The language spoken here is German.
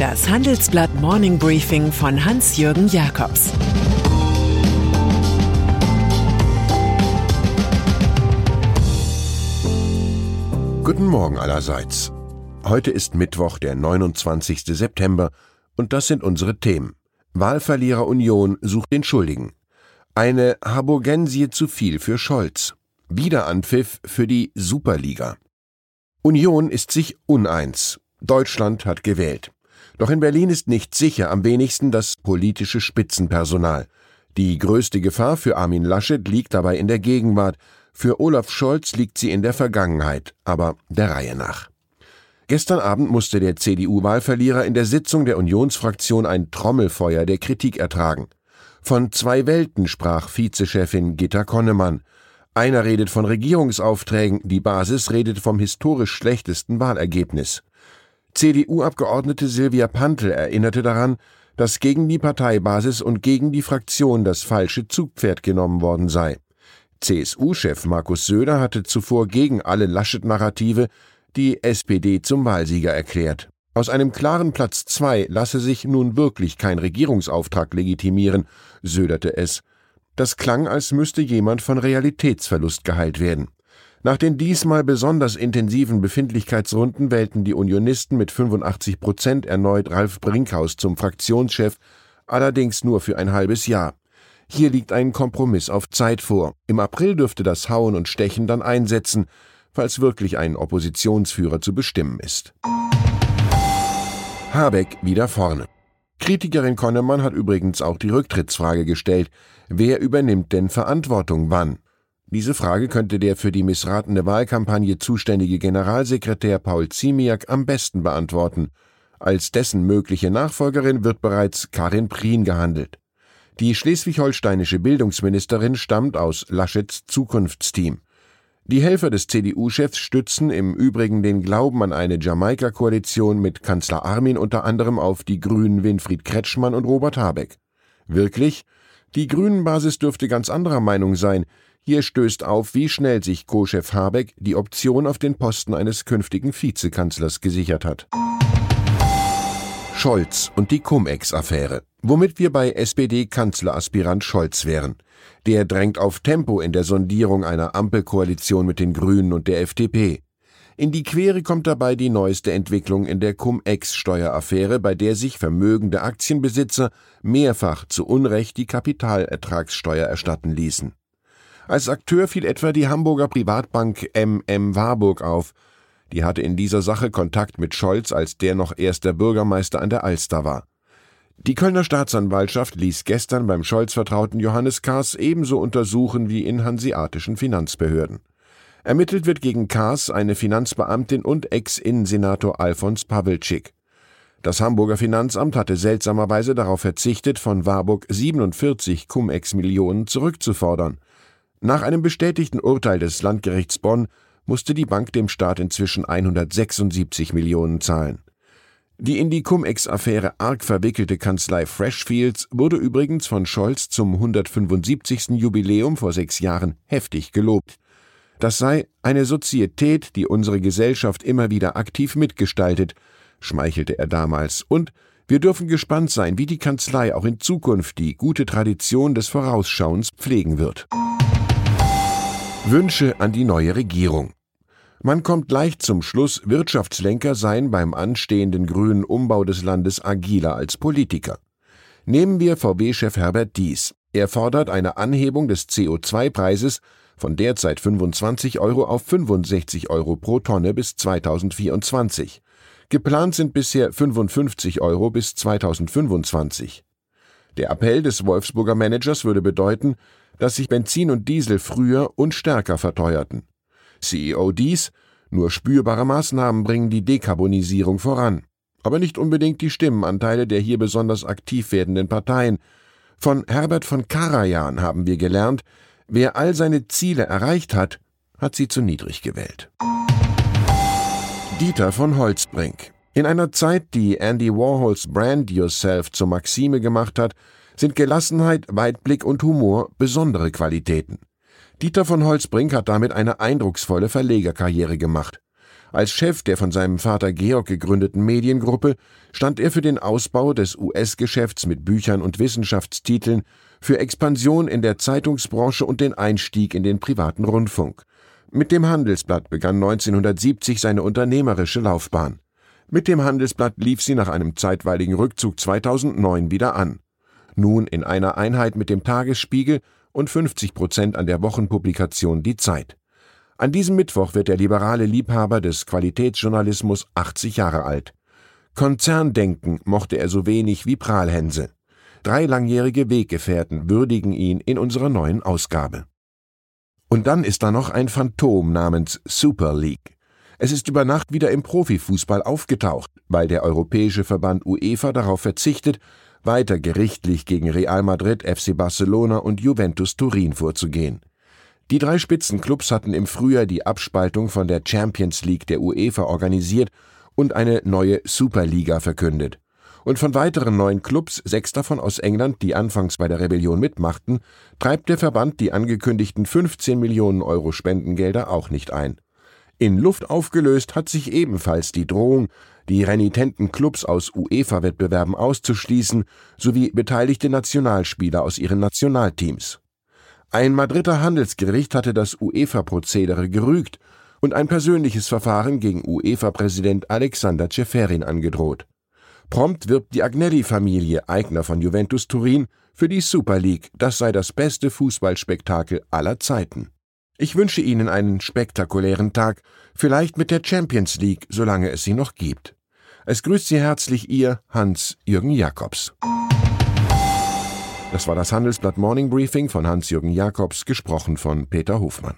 Das Handelsblatt Morning Briefing von Hans-Jürgen Jakobs Guten Morgen allerseits. Heute ist Mittwoch, der 29. September, und das sind unsere Themen. Wahlverlierer Union sucht den Schuldigen. Eine Harburgensie zu viel für Scholz. Wiederanpfiff für die Superliga. Union ist sich uneins. Deutschland hat gewählt. Doch in Berlin ist nicht sicher, am wenigsten das politische Spitzenpersonal. Die größte Gefahr für Armin Laschet liegt dabei in der Gegenwart, für Olaf Scholz liegt sie in der Vergangenheit, aber der Reihe nach. Gestern Abend musste der CDU-Wahlverlierer in der Sitzung der Unionsfraktion ein Trommelfeuer der Kritik ertragen. Von zwei Welten sprach Vizechefin Gitta Konnemann. Einer redet von Regierungsaufträgen, die Basis redet vom historisch schlechtesten Wahlergebnis. CDU-Abgeordnete Silvia Pantel erinnerte daran, dass gegen die Parteibasis und gegen die Fraktion das falsche Zugpferd genommen worden sei. CSU-Chef Markus Söder hatte zuvor gegen alle Laschet-Narrative die SPD zum Wahlsieger erklärt. Aus einem klaren Platz zwei lasse sich nun wirklich kein Regierungsauftrag legitimieren, söderte es. Das klang, als müsste jemand von Realitätsverlust geheilt werden. Nach den diesmal besonders intensiven Befindlichkeitsrunden wählten die Unionisten mit 85 Prozent erneut Ralf Brinkhaus zum Fraktionschef, allerdings nur für ein halbes Jahr. Hier liegt ein Kompromiss auf Zeit vor. Im April dürfte das Hauen und Stechen dann einsetzen, falls wirklich ein Oppositionsführer zu bestimmen ist. Habeck wieder vorne. Kritikerin Konnemann hat übrigens auch die Rücktrittsfrage gestellt. Wer übernimmt denn Verantwortung wann? Diese Frage könnte der für die missratene Wahlkampagne zuständige Generalsekretär Paul Ziemiak am besten beantworten. Als dessen mögliche Nachfolgerin wird bereits Karin Prien gehandelt. Die schleswig-holsteinische Bildungsministerin stammt aus Laschets Zukunftsteam. Die Helfer des CDU-Chefs stützen im Übrigen den Glauben an eine Jamaika-Koalition mit Kanzler Armin unter anderem auf die Grünen Winfried Kretschmann und Robert Habeck. Wirklich? Die Grünen-Basis dürfte ganz anderer Meinung sein. Hier stößt auf, wie schnell sich Co-Chef Habeck die Option auf den Posten eines künftigen Vizekanzlers gesichert hat. Scholz und die Cum-Ex-Affäre. Womit wir bei SPD-Kanzleraspirant Scholz wären. Der drängt auf Tempo in der Sondierung einer Ampelkoalition mit den Grünen und der FDP. In die Quere kommt dabei die neueste Entwicklung in der Cum-Ex-Steueraffäre, bei der sich vermögende Aktienbesitzer mehrfach zu Unrecht die Kapitalertragssteuer erstatten ließen. Als Akteur fiel etwa die Hamburger Privatbank MM Warburg auf. Die hatte in dieser Sache Kontakt mit Scholz, als der noch erster Bürgermeister an der Alster war. Die Kölner Staatsanwaltschaft ließ gestern beim Scholz-Vertrauten Johannes Kaas ebenso untersuchen wie in hanseatischen Finanzbehörden. Ermittelt wird gegen Kaas eine Finanzbeamtin und Ex-Innensenator Alfons Pawelczyk. Das Hamburger Finanzamt hatte seltsamerweise darauf verzichtet, von Warburg 47 Cum-Ex-Millionen zurückzufordern. Nach einem bestätigten Urteil des Landgerichts Bonn musste die Bank dem Staat inzwischen 176 Millionen zahlen. Die in die Cum-Ex-Affäre arg verwickelte Kanzlei Freshfields wurde übrigens von Scholz zum 175. Jubiläum vor sechs Jahren heftig gelobt. Das sei eine Sozietät, die unsere Gesellschaft immer wieder aktiv mitgestaltet, schmeichelte er damals, und wir dürfen gespannt sein, wie die Kanzlei auch in Zukunft die gute Tradition des Vorausschauens pflegen wird. Wünsche an die neue Regierung. Man kommt leicht zum Schluss, Wirtschaftslenker seien beim anstehenden grünen Umbau des Landes agiler als Politiker. Nehmen wir VW-Chef Herbert Dies. Er fordert eine Anhebung des CO2-Preises von derzeit 25 Euro auf 65 Euro pro Tonne bis 2024. Geplant sind bisher 55 Euro bis 2025. Der Appell des Wolfsburger Managers würde bedeuten, dass sich Benzin und Diesel früher und stärker verteuerten. CEO dies, nur spürbare Maßnahmen bringen die Dekarbonisierung voran, aber nicht unbedingt die Stimmenanteile der hier besonders aktiv werdenden Parteien. Von Herbert von Karajan haben wir gelernt, wer all seine Ziele erreicht hat, hat sie zu niedrig gewählt. Dieter von Holzbrink. In einer Zeit, die Andy Warhols Brand Yourself zur Maxime gemacht hat, sind Gelassenheit, Weitblick und Humor besondere Qualitäten. Dieter von Holzbrink hat damit eine eindrucksvolle Verlegerkarriere gemacht. Als Chef der von seinem Vater Georg gegründeten Mediengruppe stand er für den Ausbau des US-Geschäfts mit Büchern und Wissenschaftstiteln, für Expansion in der Zeitungsbranche und den Einstieg in den privaten Rundfunk. Mit dem Handelsblatt begann 1970 seine unternehmerische Laufbahn. Mit dem Handelsblatt lief sie nach einem zeitweiligen Rückzug 2009 wieder an. Nun in einer Einheit mit dem Tagesspiegel und 50 Prozent an der Wochenpublikation Die Zeit. An diesem Mittwoch wird der liberale Liebhaber des Qualitätsjournalismus 80 Jahre alt. Konzerndenken mochte er so wenig wie Prahlhänse. Drei langjährige Weggefährten würdigen ihn in unserer neuen Ausgabe. Und dann ist da noch ein Phantom namens Super League. Es ist über Nacht wieder im Profifußball aufgetaucht, weil der europäische Verband UEFA darauf verzichtet, weiter gerichtlich gegen Real Madrid, FC Barcelona und Juventus Turin vorzugehen. Die drei Spitzenclubs hatten im Frühjahr die Abspaltung von der Champions League der UEFA organisiert und eine neue Superliga verkündet. Und von weiteren neun Clubs, sechs davon aus England, die anfangs bei der Rebellion mitmachten, treibt der Verband die angekündigten 15 Millionen Euro Spendengelder auch nicht ein. In Luft aufgelöst hat sich ebenfalls die Drohung, die renitenten Clubs aus UEFA-Wettbewerben auszuschließen, sowie beteiligte Nationalspieler aus ihren Nationalteams. Ein Madrider Handelsgericht hatte das UEFA-Prozedere gerügt und ein persönliches Verfahren gegen UEFA-Präsident Alexander Ceferin angedroht. Prompt wirbt die Agnelli-Familie, Eigner von Juventus Turin, für die Super League, das sei das beste Fußballspektakel aller Zeiten. Ich wünsche Ihnen einen spektakulären Tag, vielleicht mit der Champions League, solange es sie noch gibt. Es grüßt Sie herzlich Ihr Hans-Jürgen Jakobs. Das war das Handelsblatt Morning Briefing von Hans-Jürgen Jakobs, gesprochen von Peter Hofmann.